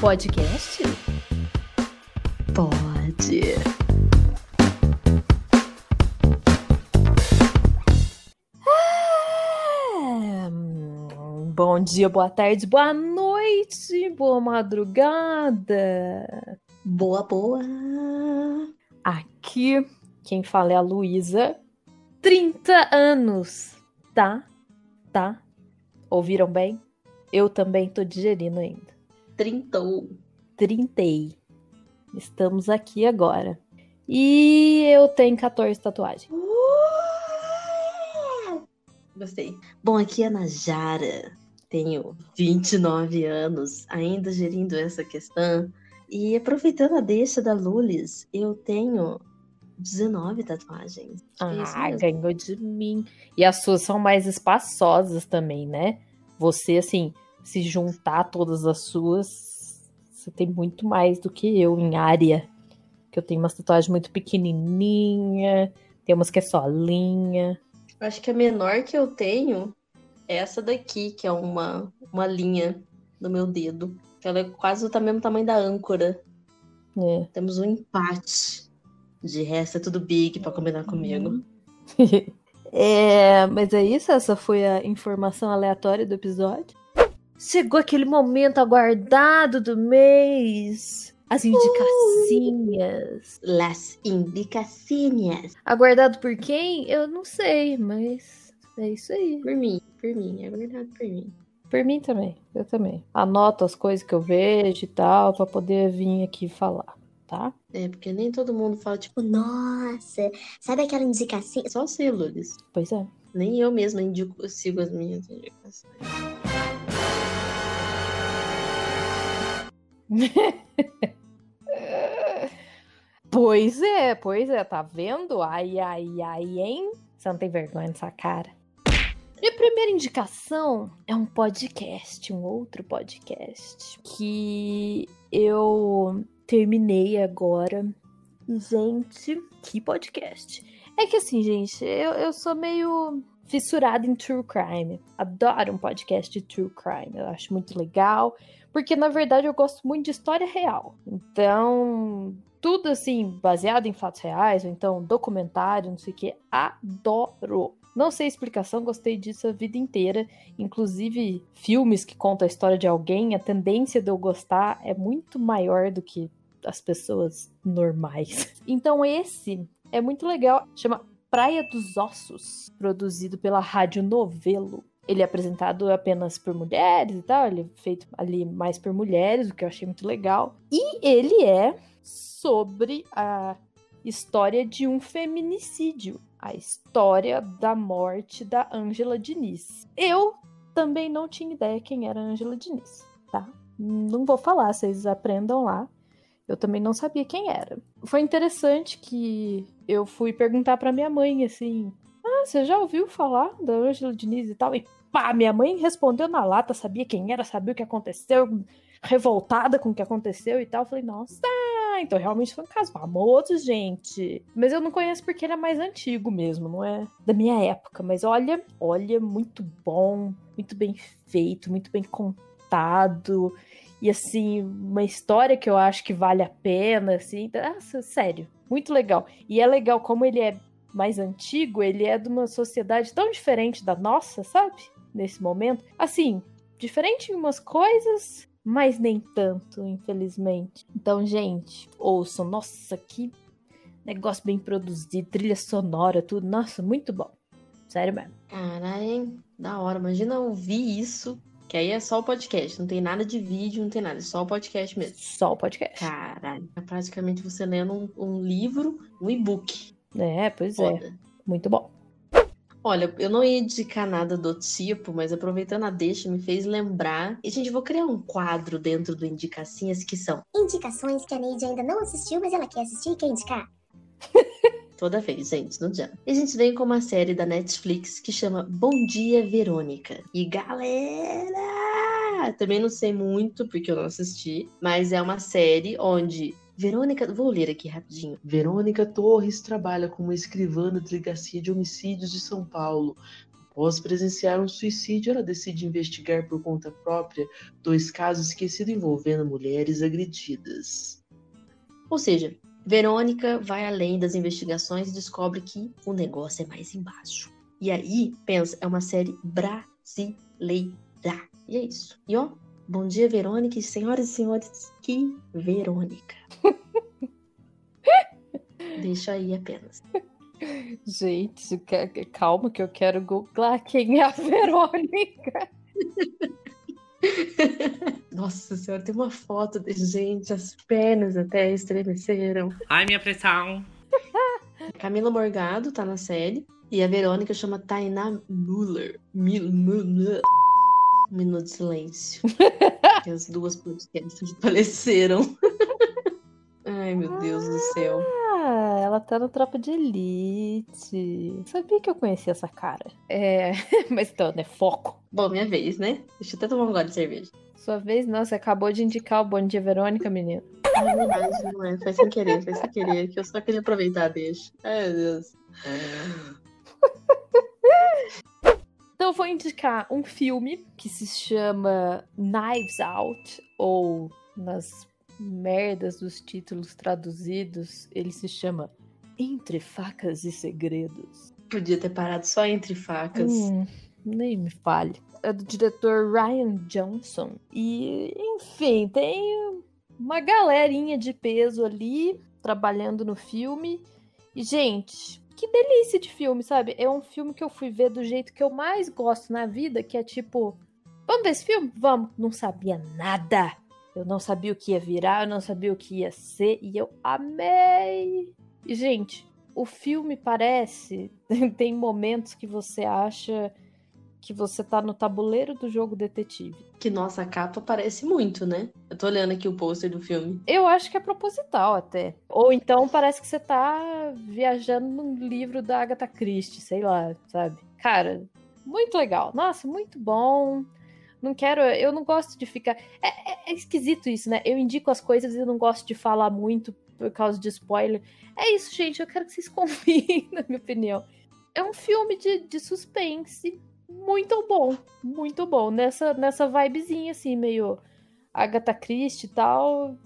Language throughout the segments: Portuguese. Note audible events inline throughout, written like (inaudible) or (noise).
Podcast? Pode. Hum, Bom dia, boa tarde, boa noite, boa madrugada. Boa, boa. Aqui, quem fala é a Luísa. 30 anos, tá? Tá? Ouviram bem? Eu também tô digerindo ainda. Trintou. Trintei. Estamos aqui agora. E eu tenho 14 tatuagens. Gostei. Bom, aqui é a Najara. Tenho 29 anos, ainda gerindo essa questão. E aproveitando a deixa da Lulis, eu tenho 19 tatuagens. É Ah, mesmo. ganhou de mim. E as suas são mais espaçosas também, né? Você, assim, se juntar todas as suas, você tem muito mais do que eu em área. Que eu tenho umas tatuagens muito pequenininha, tem umas que é só linha. Acho que a menor que eu tenho é essa daqui, que é uma, uma linha no meu dedo. Ela é quase do mesmo tamanho da âncora. É. Temos um empate. De resto, é tudo big pra combinar comigo. (laughs) É, mas é isso, essa foi a informação aleatória do episódio. Chegou aquele momento aguardado do mês. As indicacinhas. Las indicações. Aguardado por quem? Eu não sei, mas é isso aí. Por mim, por mim, é verdade por mim. Por mim também, eu também. Anoto as coisas que eu vejo e tal, pra poder vir aqui falar, tá? É, porque nem todo mundo fala, tipo, nossa, sabe aquela indicação? Só você, Lourdes. Pois é. Nem eu mesma indico, sigo as minhas indicações. (laughs) Pois é, pois é, tá vendo? Ai, ai, ai, hein? Você não tem vergonha nessa cara. Minha primeira indicação é um podcast, um outro podcast, que eu terminei agora. Gente, que podcast. É que assim, gente, eu, eu sou meio fissurada em true crime. Adoro um podcast de true crime. Eu acho muito legal. Porque, na verdade, eu gosto muito de história real. Então, tudo assim, baseado em fatos reais, ou então documentário, não sei o que, adoro. Não sei a explicação, gostei disso a vida inteira. Inclusive, filmes que contam a história de alguém, a tendência de eu gostar é muito maior do que as pessoas normais. (laughs) Então, esse é muito legal. Chama Praia dos Ossos, produzido pela Rádio Novelo. Ele é apresentado apenas por mulheres e tal, ele é feito ali mais por mulheres, o que eu achei muito legal. E ele é sobre a história de um feminicídio, a história da morte da Ângela Diniz. Eu também não tinha ideia quem era a Ângela Diniz, tá? Não vou falar, vocês aprendam lá. Eu também não sabia quem era. Foi interessante que eu fui perguntar pra minha mãe assim: "Ah, você já ouviu falar da Ângela Diniz e tal?" E pá, minha mãe respondeu na lata, sabia quem era, sabia o que aconteceu, revoltada com o que aconteceu e tal. Eu falei: "Nossa, então realmente foi um caso famoso, gente. Mas eu não conheço porque ele é mais antigo mesmo, não é da minha época. Mas olha, olha, muito bom, muito bem feito, muito bem contado. E assim, uma história que eu acho que vale a pena, assim. Nossa, sério, muito legal. E é legal como ele é mais antigo, ele é de uma sociedade tão diferente da nossa, sabe? Nesse momento. Assim, diferente em umas coisas, mas nem tanto, infelizmente. Então, gente, ouçam. Nossa, que negócio bem produzido, trilha sonora, tudo. Nossa, muito bom. Sério mesmo. Caralho? Da hora. Imagina ouvir isso, que aí é só o podcast. Não tem nada de vídeo, não tem nada. É só o podcast mesmo. Só o podcast. Caralho. É praticamente você lendo um, um livro, um e-book. É, pois é. Foda. Muito bom. Olha, eu não ia indicar nada do tipo, mas aproveitando a deixa, me fez lembrar. E, gente, vou criar um quadro dentro do Indicacinhas que são indicações que a Neide ainda não assistiu, mas ela quer assistir e quer indicar. (laughs) toda vez, gente, não adianta. E a gente vem com uma série da Netflix que chama Bom Dia Verônica. E galera! Também não sei muito porque eu não assisti, mas é uma série onde Verônica, vou ler aqui rapidinho. Verônica Torres trabalha como escrivã da Delegacia de Homicídios de São Paulo. Após presenciar um suicídio, ela decide investigar por conta própria dois casos esquecidos envolvendo mulheres agredidas. Ou seja, Verônica vai além das investigações e descobre que o negócio é mais embaixo. E aí, pensa, é uma série brasileira. E é isso. E ó, bom dia, Verônica, e senhoras e senhores, que Verônica. (laughs) Deixa aí apenas. Gente, calma que eu quero googlar quem é a Verônica. (laughs) (laughs) Nossa senhora, tem uma foto de gente, as pernas até estremeceram. Ai, minha pressão. (laughs) Camila Morgado tá na série. E a Verônica chama Tainá Muller. Minuto de silêncio. (laughs) as duas podcasts faleceram. Ai, meu Deus do céu. Ela tá no Tropa de Elite. Sabia que eu conhecia essa cara. É, (laughs) mas então, né? Foco. Bom, minha vez, né? Deixa eu até tomar um gole de cerveja. Sua vez, não, você acabou de indicar o Bom Dia Verônica, menino. É verdade, não é? Foi sem querer, foi sem querer, que eu só queria aproveitar, deixa. Ai, meu Deus. (laughs) Então, eu vou indicar um filme que se chama Knives Out, ou nas merdas dos títulos traduzidos, ele se chama Entre Facas e Segredos. Podia ter parado só entre facas. Hum, nem me fale. É do diretor Ryan Johnson. E, enfim, tem uma galerinha de peso ali trabalhando no filme. E, gente, que delícia de filme, sabe? É um filme que eu fui ver do jeito que eu mais gosto na vida, que é tipo, vamos ver esse filme? Vamos. Não sabia nada. Eu não sabia o que ia virar, eu não sabia o que ia ser, e eu amei. E, gente, o filme parece. (laughs) tem momentos que você acha que você tá no tabuleiro do jogo detetive. Que nossa capa parece muito, né? Eu tô olhando aqui o pôster do filme. Eu acho que é proposital até. Ou então parece que você tá viajando num livro da Agatha Christie, sei lá, sabe? Cara, muito legal. Nossa, muito bom. Não quero, eu não gosto de ficar. É, é, é esquisito isso, né? Eu indico as coisas e eu não gosto de falar muito por causa de spoiler. É isso, gente. Eu quero que vocês (laughs) confiem, na minha opinião. É um filme de, de suspense muito bom, muito bom. Nessa, nessa vibezinha, assim, meio Agatha Christie e tal,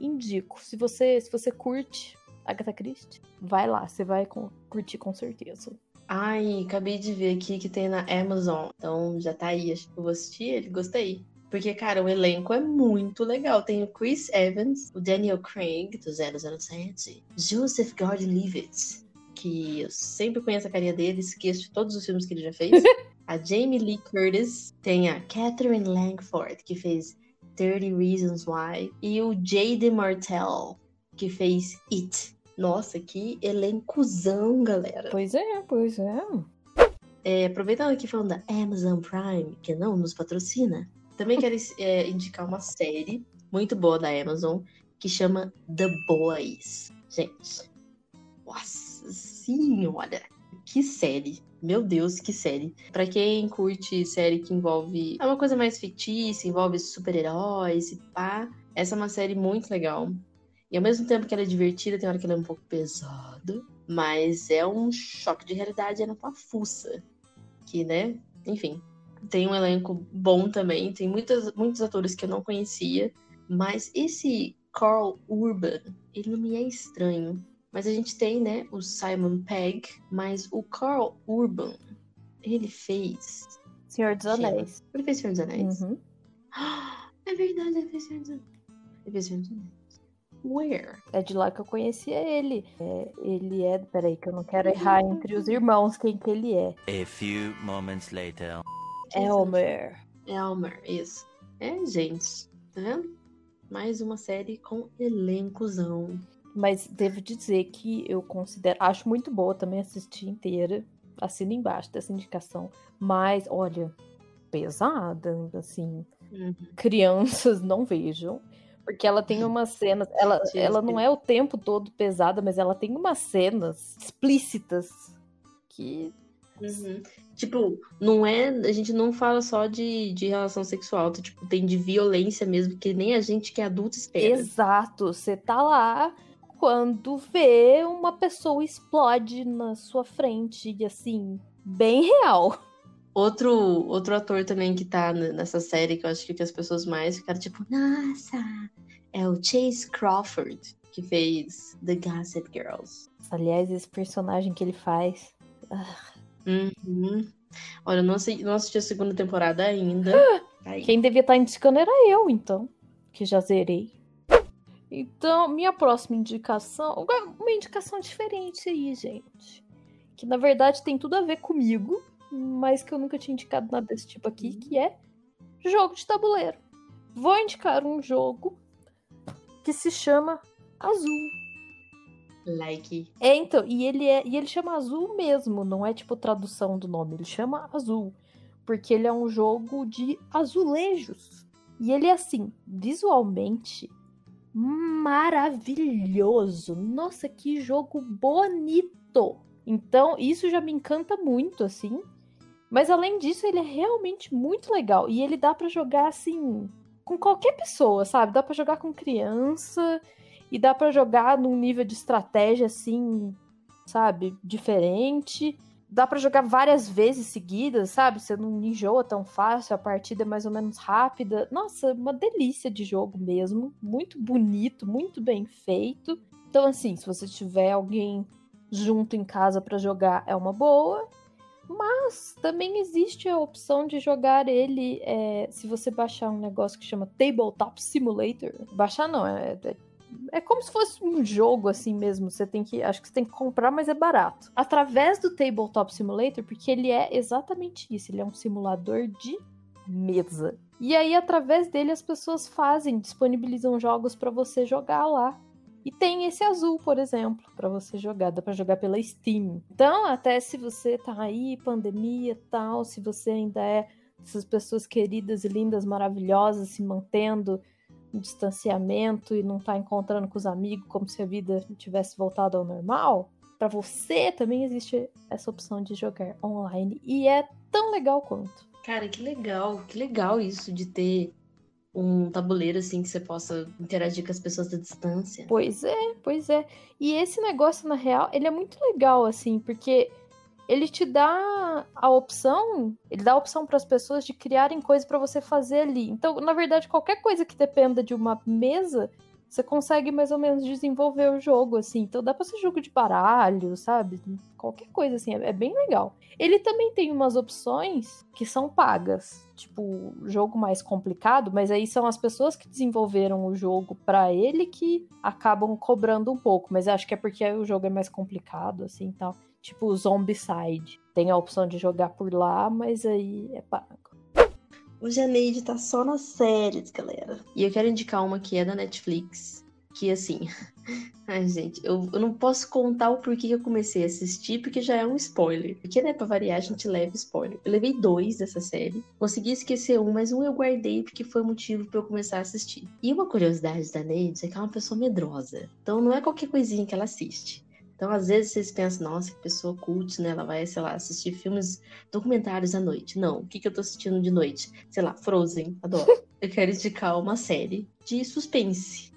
indico. Se você, se você curte Agatha Christie, vai lá, você vai com, curtir com certeza. Ai, acabei de ver aqui que tem na Amazon. Então já tá aí, acho que eu vou assistir ele, gostei. Porque, cara, o elenco é muito legal. Tem o Chris Evans, o Daniel Craig, do 007, Joseph Gordon-Levitt, que eu sempre conheço a carinha dele, esqueço de todos os filmes que ele já fez. (laughs) a Jamie Lee Curtis, tem a Catherine Langford, que fez 30 Reasons Why, e o Jade Martell, que fez It. Nossa, que elencozão, galera. Pois é, pois é. é aproveitando aqui falando da Amazon Prime, que não nos patrocina, também quero é, indicar uma série muito boa da Amazon, que chama The Boys. Gente, nossa senhora, que série. Meu Deus, que série. Para quem curte série que envolve. É uma coisa mais fictícia, envolve super-heróis e pá. Essa é uma série muito legal. E ao mesmo tempo que ela é divertida, tem hora que ela é um pouco pesada. Mas é um choque de realidade, é na tua fuça. Que, né? Enfim. Tem um elenco bom também. Tem muitas, muitos atores que eu não conhecia. Mas esse Carl Urban, ele não me é estranho. Mas a gente tem, né, o Simon Pegg, mas o Carl Urban, ele fez. Senhor dos Anéis. Ele fez Senhor dos Anéis. Uhum. (gasps) É verdade, ele fez Senhor dos Anéis. Ele fez Senhor dos Anéis. Where? É de lá que eu conhecia ele. É, ele é. Peraí, que eu não quero errar entre os irmãos quem que ele é. A few moments later. Elmer. Elmer, isso. É, gente. Tá vendo? Mais uma série com elencozão. Mas devo dizer que eu considero. Acho muito boa também assistir inteira. Assina embaixo dessa indicação. Mas, olha, pesada, assim. Uhum. Crianças não vejam. Porque ela tem umas (laughs) cenas. Ela, ela não é o tempo todo pesada, mas ela tem umas cenas explícitas que. Uhum. Tipo, não é. A gente não fala só de, de relação sexual, tipo, tem de violência mesmo, que nem a gente que é adulto espera. Exato. Você tá lá quando vê uma pessoa explode na sua frente, e assim, bem real. Outro, outro ator também que tá nessa série, que eu acho que, as pessoas mais ficaram tipo, nossa, é o Chase Crawford, que fez The Gossip Girls. Aliás, esse personagem que ele faz. Uhum. Olha, eu não, sei, não assisti a segunda temporada ainda. (gasps) Tá Aí. Quem devia estar indicando era eu, então. Que já zerei. Então, minha próxima indicação. Uma indicação diferente aí, gente. Que na verdade tem tudo a ver comigo, mas que eu nunca tinha indicado nada desse tipo aqui, que é jogo de tabuleiro. Vou indicar um jogo que se chama Azul. Like. É, então, e ele é, e ele chama Azul mesmo, não é tipo tradução do nome, ele chama Azul, porque ele é um jogo de azulejos. E ele é assim, visualmente maravilhoso. Nossa, que jogo bonito. Então, isso já me encanta muito assim. Mas além disso, ele é realmente muito legal e ele dá pra jogar assim com qualquer pessoa, sabe? Dá pra jogar com criança, e dá pra jogar num nível de estratégia assim, sabe, diferente. Dá pra jogar várias vezes seguidas, sabe? Você não enjoa tão fácil, a partida é mais ou menos rápida. Nossa, uma delícia de jogo mesmo, muito bonito, muito bem feito. Então assim, se você tiver alguém junto em casa pra jogar, é uma boa. Mas também existe a opção de jogar ele é, se você baixar um negócio que chama Tabletop Simulator. Baixar não, é, é é como se fosse um jogo assim mesmo. Você tem que. Acho que você tem que comprar, mas é barato. Através do Tabletop Simulator, porque ele é exatamente isso. Ele é um simulador de mesa. E aí, através dele, as pessoas fazem, disponibilizam jogos para você jogar lá. E tem esse azul, por exemplo, para você jogar. Dá para jogar pela Steam. Então, até se você tá aí, pandemia tal, se você ainda é essas pessoas queridas e lindas, maravilhosas, se mantendo distanciamento e não tá encontrando com os amigos como se a vida tivesse voltado ao normal, para você também existe essa opção de jogar online e é tão legal quanto. Cara, que legal, que legal isso de ter um tabuleiro assim que você possa interagir com as pessoas da distância. Pois é, pois é. E esse negócio na real, ele é muito legal assim, porque ele te dá a opção, ele dá a opção para as pessoas de criarem coisas para você fazer ali. Então, na verdade, qualquer coisa que dependa de uma mesa, você consegue mais ou menos desenvolver o jogo assim. Então, dá para ser jogo de baralho, sabe? Qualquer coisa assim, é, é bem legal. Ele também tem umas opções que são pagas, tipo jogo mais complicado, mas aí são as pessoas que desenvolveram o jogo para ele que acabam cobrando um pouco. Mas acho que é porque o jogo é mais complicado assim, tal tipo o Zombicide. Tem a opção de jogar por lá, mas aí é pago. O Janeide tá só nas séries, galera. E eu quero indicar uma que é da Netflix. Que assim. (laughs) Ai, gente, eu, eu não posso contar o porquê que eu comecei a assistir, porque já é um spoiler. Porque, né, pra variar, a gente leva spoiler. Eu levei dois dessa série. Consegui esquecer um, mas um eu guardei porque foi o motivo pra eu começar a assistir. E uma curiosidade da Neide é que é uma pessoa medrosa. Então não é qualquer coisinha que ela assiste. Então, às vezes, vocês pensam, nossa, que pessoa cult, né? Ela vai, sei lá, assistir filmes documentários à noite. Não, o que, que eu tô assistindo de noite? Sei lá, Frozen, adoro. (laughs) eu quero indicar uma série de suspense.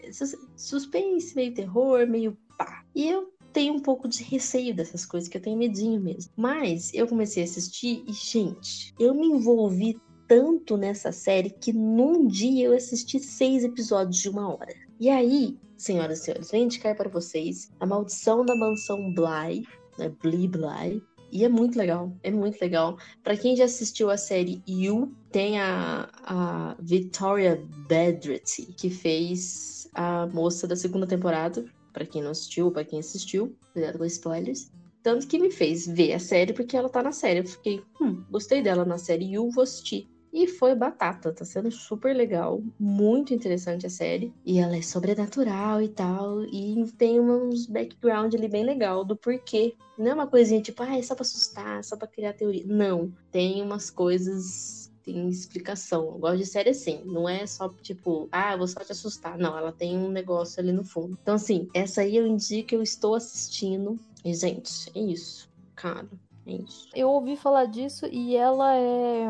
Suspense, meio terror, meio pá. E eu tenho um pouco de receio dessas coisas, que eu tenho medinho mesmo. Mas eu comecei a assistir e, gente, eu me envolvi tanto nessa série que num dia eu assisti seis episódios de uma hora. E aí, senhoras e senhores, vou indicar para vocês A Maldição da Mansão Bly, né? Bly Bly. E é muito legal, é muito legal. Para quem já assistiu a série You, tem a, a Victoria Bedretti, que fez a moça da segunda temporada. Para quem não assistiu, para quem assistiu, cuidado com spoilers. Tanto que me fez ver a série porque ela tá na série. Eu fiquei, hum, gostei dela na série You, vou assistir. E foi batata, tá sendo super legal, muito interessante a série. E ela é sobrenatural e tal, e tem uns background ali bem legal do porquê. Não é uma coisinha tipo, ah, é só pra assustar, só pra criar teoria. Não, tem umas coisas, tem explicação. Eu gosto de série assim, não é só tipo, ah, vou só te assustar. Não, ela tem um negócio ali no fundo. Então, assim, essa aí eu indico, eu estou assistindo. E, gente, é isso, cara. É isso. Eu ouvi falar disso e ela é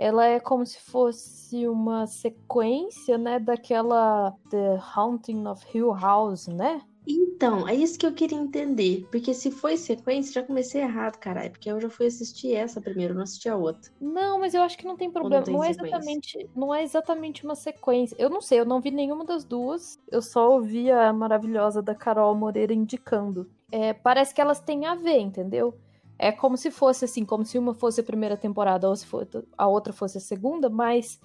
ela é como se fosse uma sequência, né, daquela The Haunting of Hill House, né? Então, é isso que eu queria entender. Porque se foi sequência, já comecei errado, caralho. Porque eu já fui assistir essa primeiro, não assisti a outra. Não, mas eu acho que não tem problema. tem Não, é exatamente, não é exatamente uma sequência. Eu não sei, eu não vi nenhuma das duas. Eu só ouvi a maravilhosa da Carol Moreira indicando. É, parece que elas têm a ver, entendeu? É como se fosse assim, como se uma fosse a primeira temporada ou se for- a outra fosse a segunda, mas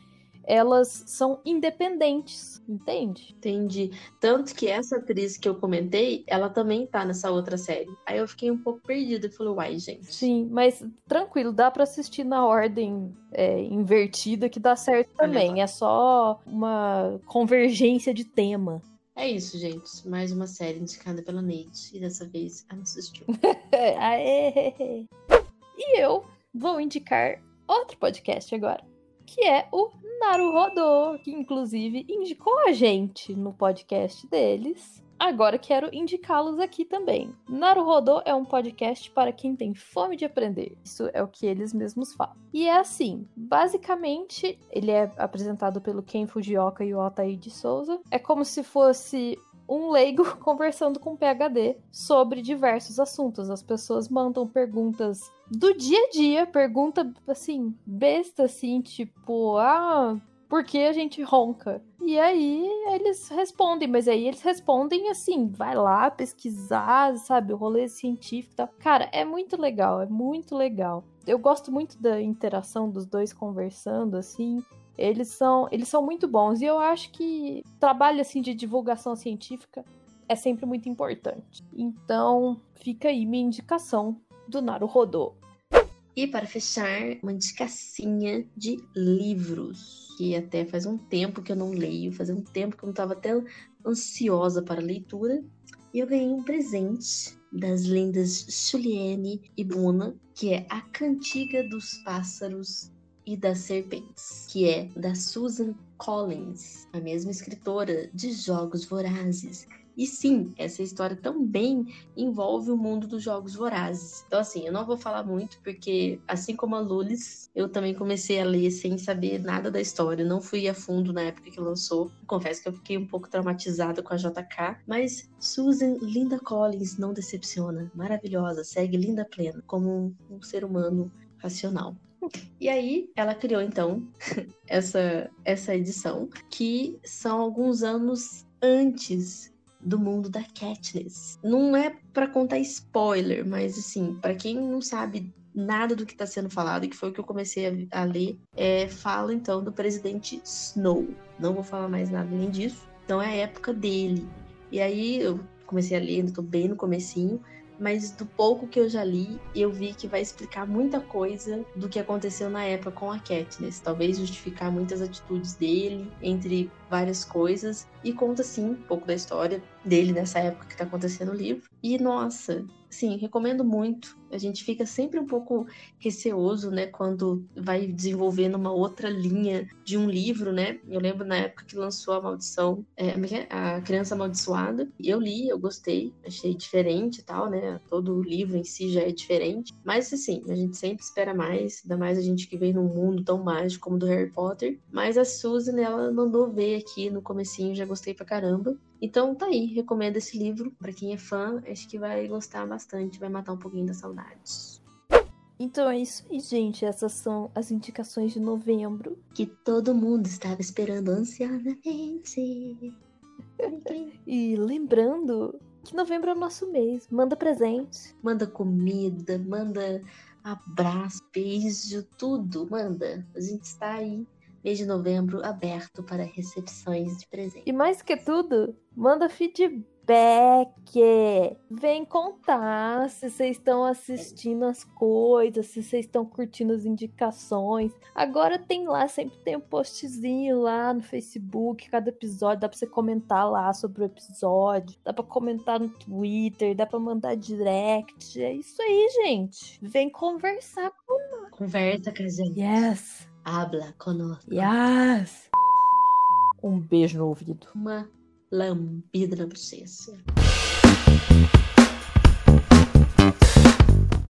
elas são independentes, entende? Entendi. Tanto que essa atriz que eu comentei, ela também tá nessa outra série. Aí eu fiquei um pouco perdida e falei, uai, gente. Sim, mas tranquilo, dá pra assistir na ordem é, invertida que dá certo também. É só uma convergência de tema. É isso, gente. Mais uma série indicada pela Nate. E dessa vez ela assistiu. (laughs) Aê! E eu vou indicar outro podcast agora, que é o Naruhodô, que inclusive indicou a gente no podcast deles. Agora quero indicá-los aqui também. Naruhodô é um podcast para quem tem fome de aprender. Isso é o que eles mesmos falam. E é assim, basicamente, ele é apresentado pelo Ken Fujioka e o Altair de Souza. É como se fosse um leigo (laughs) conversando com um PhD sobre diversos assuntos. As pessoas mandam perguntas do dia a dia, pergunta assim, besta assim, tipo, ah, por que a gente ronca? E aí eles respondem, mas aí eles respondem assim, vai lá pesquisar, sabe, o rolê científico e tal. Cara, é muito legal, é muito legal. Eu gosto muito da interação dos dois conversando assim. Eles são, eles são muito bons e eu acho que trabalho assim de divulgação científica é sempre muito importante. Então, fica aí minha indicação do Naruhodô. E para fechar, uma indicacinha de livros. Que até faz um tempo que eu não leio, faz um tempo que eu não estava até ansiosa para a leitura. E eu ganhei um presente das lendas Juliane e Buna, que é A Cantiga dos Pássaros e das Serpentes, que é da Susan Collins, a mesma escritora de Jogos Vorazes. E sim, essa história também envolve o mundo dos jogos vorazes. Então, assim, eu não vou falar muito, porque, assim como a Lulis, eu também comecei a ler sem saber nada da história. Não fui a fundo na época que lançou. Confesso que eu fiquei um pouco traumatizada com a JK. Mas Susan Linda Collins não decepciona. Maravilhosa, segue linda plena, como um, ser humano racional. E aí, ela criou então (laughs) essa, essa edição, que são alguns anos antes do mundo da Katniss. Não é pra contar spoiler, mas assim, pra quem não sabe nada do que tá sendo falado, que foi o que eu comecei a, a ler, é, fala então do presidente Snow. Não vou falar mais nada além disso. Então é a época dele. E aí eu comecei a ler, ainda tô bem no comecinho, mas do pouco que eu já li, eu vi que vai explicar muita coisa do que aconteceu na época com a Katniss. Talvez justificar muitas atitudes dele, entre várias coisas, e conta sim um pouco da história dele nessa época que tá acontecendo no livro. E nossa, sim, recomendo muito. A gente fica sempre um pouco receoso, né, quando vai desenvolvendo uma outra linha de um livro, né? Eu lembro na época que lançou a Maldição, é, é é? a Criança Amaldiçoada. Eu li, eu gostei, achei diferente e tal, né? Todo o livro em si já é diferente. Mas assim, a gente sempre espera mais, ainda mais a gente que vem num mundo tão mágico como o do Harry Potter. Mas a Susan, ela mandou ver aqui no comecinho, já gostei pra caramba. Então tá aí, recomendo esse livro pra quem é fã, acho que vai gostar bastante, vai matar um pouquinho das saudades. Então é isso aí, gente. Essas são as indicações de novembro. Que todo mundo estava esperando ansiosamente. (laughs) E lembrando que novembro é o nosso mês. Manda presente. Manda comida, manda abraço, beijo, tudo, manda. A gente está aí, mês de novembro, aberto para recepções de presente. E mais que tudo, manda feedback. Vem contar se vocês estão assistindo as coisas, se vocês estão curtindo as indicações. Agora tem lá, sempre tem um postzinho lá no Facebook, cada episódio, dá pra você comentar lá sobre o episódio, dá pra comentar no Twitter, dá pra mandar direct. É isso aí, gente. Vem conversar. Conversa com a gente. Yes, Habla conosco. yes. Um beijo no ouvido. Uma lambida na bochecha.